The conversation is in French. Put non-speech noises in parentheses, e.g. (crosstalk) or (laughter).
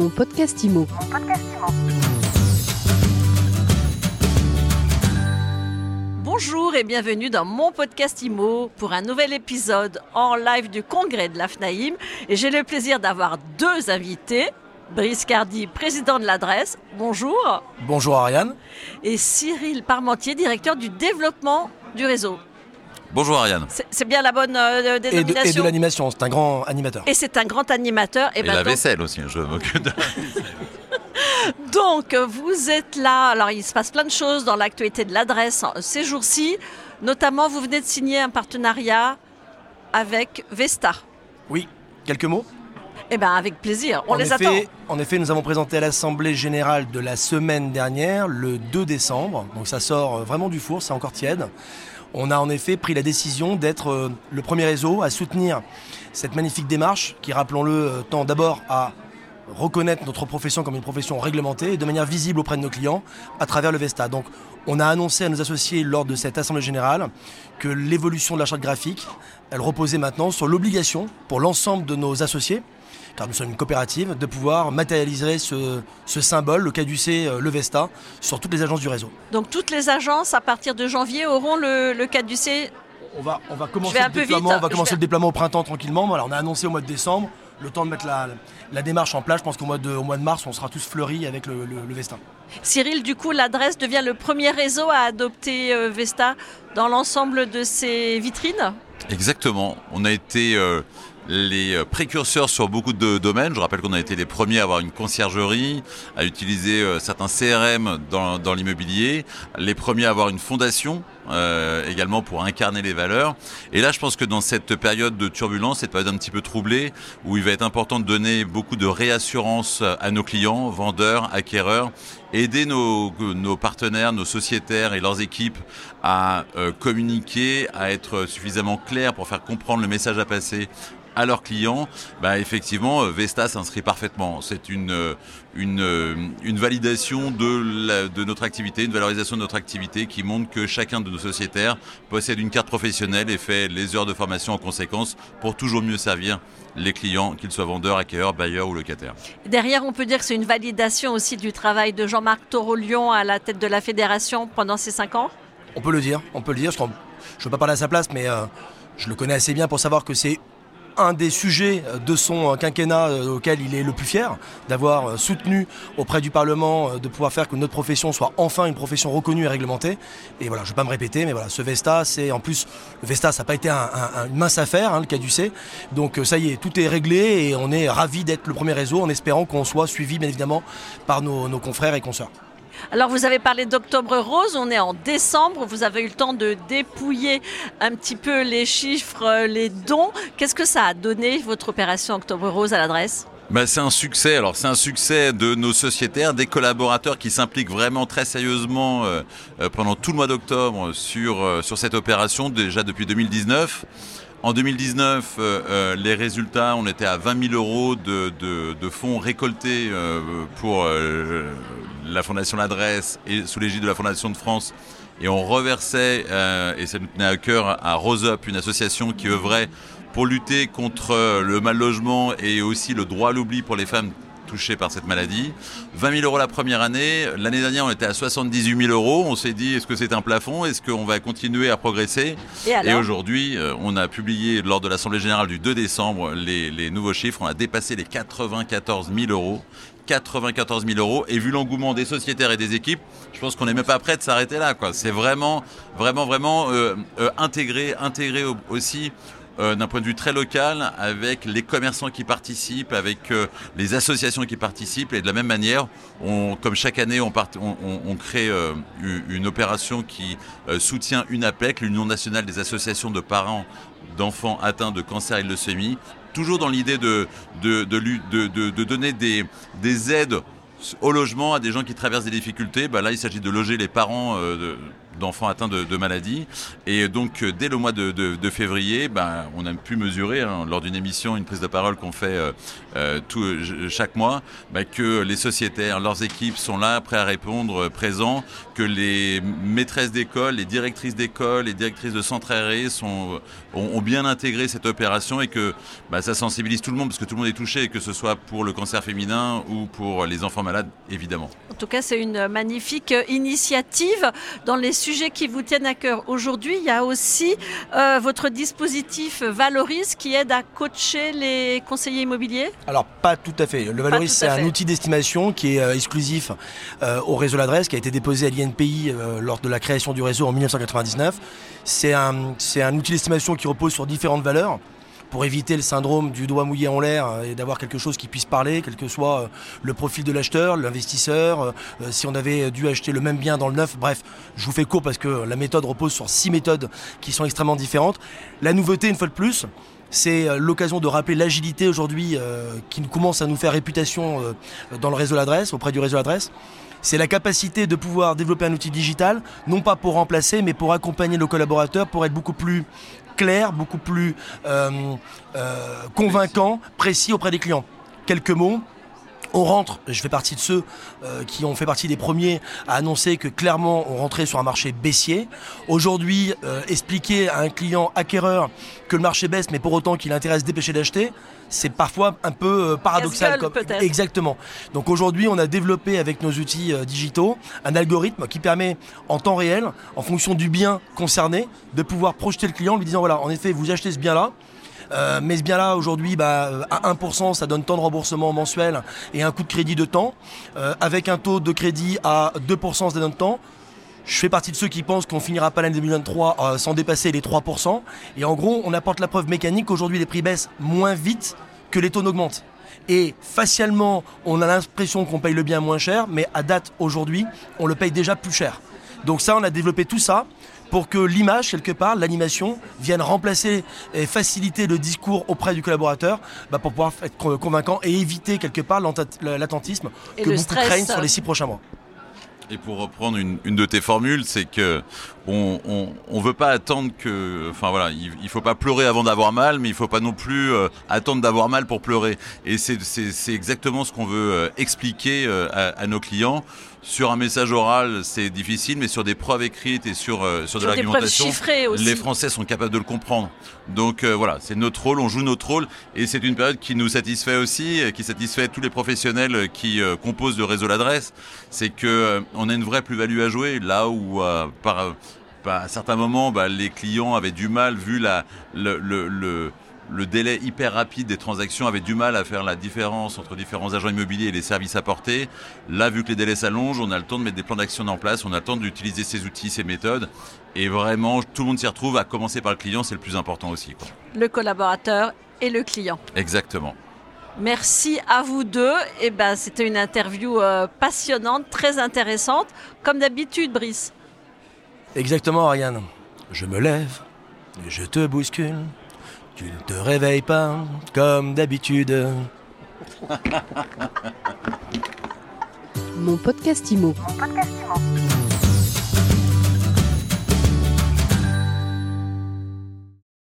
Mon podcast IMO. Bonjour et bienvenue dans mon podcast IMO pour un nouvel épisode en live du congrès de l'AFNAIM. Et j'ai le plaisir d'avoir deux invités. Brice Cardi, président de l'adresse. Bonjour. Bonjour Ariane. Et Cyril Parmentier, directeur du développement du réseau. Bonjour Ariane. C'est- bien la bonne euh, Et de, dénomination. et de l'animation, c'est un grand animateur. Et c'est un grand animateur. Et, ben la donc- vaisselle aussi, je m'occupe de... (laughs) Donc, vous êtes là. Alors, il se passe plein de choses dans l'actualité de l'adresse ces jours-ci. Notamment, vous venez de signer un partenariat avec Vesta. Oui, quelques mots? Eh bien, avec plaisir. On en les effet, attend. En effet, nous avons présenté à l'Assemblée Générale de la semaine dernière, le 2 décembre. Donc ça sort euh, vraiment du four, c'est encore tiède. On a en effet pris la décision d'être euh, le premier réseau à soutenir cette magnifique démarche qui, rappelons-le, euh, tend d'abord à reconnaître notre profession comme une profession réglementée et de manière visible auprès de nos clients à travers le Vesta. Donc on a annoncé à nos associés lors de cette Assemblée Générale que l'évolution de la charte graphique, elle reposait maintenant sur l'obligation pour l'ensemble de nos associés car nous sommes une coopérative, de pouvoir matérialiser ce, ce symbole, le caducé, euh, le Vesta, sur toutes les agences du réseau. Donc, toutes les agences, à partir de janvier, auront le, le caducé. On va, on va commencer, le déploiement, vite, on va je commencer vais- le déploiement au printemps tranquillement. Voilà, on a annoncé au mois de décembre, le temps de mettre la, la démarche en place. Je pense qu'au mois, de, au mois de mars, on sera tous fleuris avec le, le- le Vesta. Cyril, du coup, l'adresse devient le premier réseau à adopter euh, Vesta dans l'ensemble de ses vitrines? Exactement. On a été euh, les euh, précurseurs sur beaucoup de domaines. Je rappelle qu'on a été les premiers à avoir une conciergerie, à utiliser euh, certains CRM dans, dans l'immobilier, les premiers à avoir une fondation euh, également pour incarner les valeurs. Et là, je pense que dans cette période de turbulence, cette période un petit peu troublée, où il va être important de donner beaucoup de réassurance à nos clients, vendeurs, acquéreurs, aider nos, nos partenaires, nos sociétaires et leurs équipes à euh, communiquer, à être suffisamment clairs pour faire comprendre le message à passer à leurs clients, bah effectivement, euh, Vesta s'inscrit parfaitement. C'est une, euh, une, euh, une validation de, la- de notre activité, une valorisation de notre activité qui montre que chacun de nos sociétaires possède une carte professionnelle et fait les heures de formation en conséquence pour toujours mieux servir les clients, qu'ils soient vendeurs, acquéreurs, bailleurs ou locataires. Derrière, on peut dire que c'est une validation aussi du travail de Jean-Marc Taureau-Lyon à la tête de la fédération pendant ces cinq ans? On peut le dire, on peut le dire. Je ne veux pas parler à sa place, mais euh, je le connais assez bien pour savoir que c'est un des sujets de son quinquennat euh, auquel il est le plus fier, d'avoir euh, soutenu auprès du Parlement, euh, de pouvoir faire que notre profession soit enfin une profession reconnue et réglementée. Et voilà, je ne vais pas me répéter, mais voilà, ce Vesta, c'est en plus, le Vesta, ça n'a pas été un- un- un- une mince affaire, hein, le caducé. Donc euh, ça y est, tout est réglé et on est ravis d'être le premier réseau en espérant qu'on soit suivi, bien évidemment, par nos, nos confrères et consoeurs. Alors, vous avez parlé d'Octobre Rose, on est en décembre, vous avez eu le temps de dépouiller un petit peu les chiffres, euh, les dons. Qu'est-ce que ça a donné, votre opération Octobre Rose à l'adresse? Bah, c'est un succès. Alors c'est un succès de nos sociétaires, des collaborateurs qui s'impliquent vraiment très sérieusement euh, euh, pendant tout le mois d'octobre sur sur cette opération déjà depuis 2019. En 2019, euh, euh, les résultats, on était à 20 000 euros de, fonds récoltés euh, pour la Fondation L'Adresse et sous l'égide de la Fondation de France. Et on reversait, et ça nous tenait à cœur, à Rose Up, une association qui œuvrait pour lutter contre le mal logement et aussi le droit à l'oubli pour les femmes touchées par cette maladie. 20 000 euros la première année. L'année dernière, on était à 78 000 euros. On s'est dit, est-ce que c'est un plafond? Est-ce qu'on va continuer à progresser? Et aujourd'hui, euh, on a publié lors de l'Assemblée Générale du 2 décembre les, les nouveaux chiffres. On a dépassé les 94 000 euros. 94 000 euros. Et vu l'engouement des sociétaires et des équipes, je pense qu'on n'est même pas prêt de s'arrêter là. quoi. C'est vraiment, vraiment, vraiment euh, euh, intégré, intégré au- aussi euh, d'un point de vue très local, avec les commerçants qui participent, avec euh, les associations qui participent, et de la même manière, on, comme chaque année, on, crée euh, une, une opération qui soutient UNAPEC, l'Union nationale des associations de parents d'enfants atteints de cancer et de leucémie, toujours dans l'idée de, donner des, des aides au logement à des gens qui traversent des difficultés. Bah là, il s'agit de loger les parents d'enfants atteints de, maladies. Et donc, dès le mois de, février, ben, on a pu mesurer, hein, lors d'une émission, une prise de parole qu'on fait tout, chaque mois, ben, que les sociétaires, leurs équipes sont là, prêts à répondre, présents, que les maîtresses d'école, les directrices d'école, les directrices de centres aérés sont, ont, bien intégré cette opération et que ben, ça sensibilise tout le monde parce que tout le monde est touché, que ce soit pour le cancer féminin ou pour les enfants malades, évidemment. En tout cas, c'est une magnifique initiative dans les sujets qui vous tiennent à cœur. Aujourd'hui, il y a aussi euh, votre dispositif Valoris qui aide à coacher les conseillers immobiliers Alors, pas tout à fait. Le Valoris, c'est un outil d'estimation qui est euh, exclusif euh, au réseau L'Adresse, qui a été déposé à l'INPI lors de la création du réseau en 1999. C'est un, un outil d'estimation qui repose sur différentes valeurs pour éviter le syndrome du doigt mouillé en l'air euh, et d'avoir quelque chose qui puisse parler, quel que soit euh, le profil de l'acheteur, l'investisseur, euh, si on avait dû acheter le même bien dans le neuf. Bref, je vous fais court parce que la méthode repose sur six méthodes qui sont extrêmement différentes. La nouveauté, une fois de plus, c'est l'occasion de rappeler l'agilité aujourd'hui qui commence à nous faire réputation dans le réseau l'adresse, auprès du réseau l'adresse. C'est la capacité de pouvoir développer un outil digital, non pas pour remplacer, mais pour accompagner nos collaborateurs, pour être beaucoup plus beaucoup plus euh, euh, convaincant, précis auprès des clients. Quelques mots. On rentre, je fais partie de ceux euh, qui ont fait partie des premiers à annoncer que clairement on rentrait sur un marché baissier. Aujourd'hui, expliquer à un client acquéreur que le marché baisse, mais pour autant qu'il intéresse dépêcher d'acheter, c'est parfois un peu euh, paradoxal. Comme... Exactement. Donc aujourd'hui, on a développé avec nos outils euh, digitaux un algorithme qui permet en temps réel, en fonction du bien concerné, de pouvoir projeter le client en lui disant voilà, en effet, vous achetez ce bien-là. Euh, mais ce bien-là, aujourd'hui, bah, à 1%, ça donne tant de remboursement mensuel et un coût de crédit de temps. avec un taux de crédit à 2%, ça donne temps. Je fais partie de ceux qui pensent qu'on finira pas l'année 2023 euh, sans dépasser les 3%. Et en gros, on apporte la preuve mécanique qu'aujourd'hui les prix baissent moins vite que les taux n'augmentent. Et facialement, on a l'impression qu'on paye le bien moins cher, mais à date aujourd'hui, on le paye déjà plus cher. Donc ça, on a développé tout ça pour que l'image, quelque part, l'animation, vienne remplacer et faciliter le discours auprès du collaborateur bah, pour pouvoir être convaincant et éviter quelque part l'attentisme que beaucoup craignent sur les six prochains mois. Et pour reprendre une, de tes formules, c'est que on, on, veut pas attendre que, enfin voilà, il, faut pas pleurer avant d'avoir mal, mais il faut pas non plus euh, attendre d'avoir mal pour pleurer. Et c'est exactement ce qu'on veut euh, expliquer euh, à, nos clients. Sur un message oral, c'est difficile, mais sur des preuves écrites et sur, sur, de l'argumentation, les Français sont capables de le comprendre. Donc voilà, c'est notre rôle, on joue notre rôle, et c'est une période qui nous satisfait aussi, qui satisfait tous les professionnels qui composent le réseau l'adresse. C'est que on a une vraie plus-value à jouer là où par à certains moments, bah, les clients avaient du mal, vu la, le, le, le, délai hyper rapide des transactions, avaient du mal à faire la différence entre différents agents immobiliers et les services apportés. Là, vu que les délais s'allongent, on a le temps de mettre des plans d'action en place, on a le temps d'utiliser ces outils, ces méthodes. Et vraiment, tout le monde s'y retrouve, à commencer par le client, c'est le plus important aussi. Le collaborateur et le client. Exactement. Merci à vous deux. Et eh ben, c'était une interview euh, passionnante, très intéressante. Comme d'habitude, Brice. Exactement, Ariane. Je me lève, je te bouscule. Tu ne te réveilles pas comme d'habitude. Mon podcast Mon podcast Imo.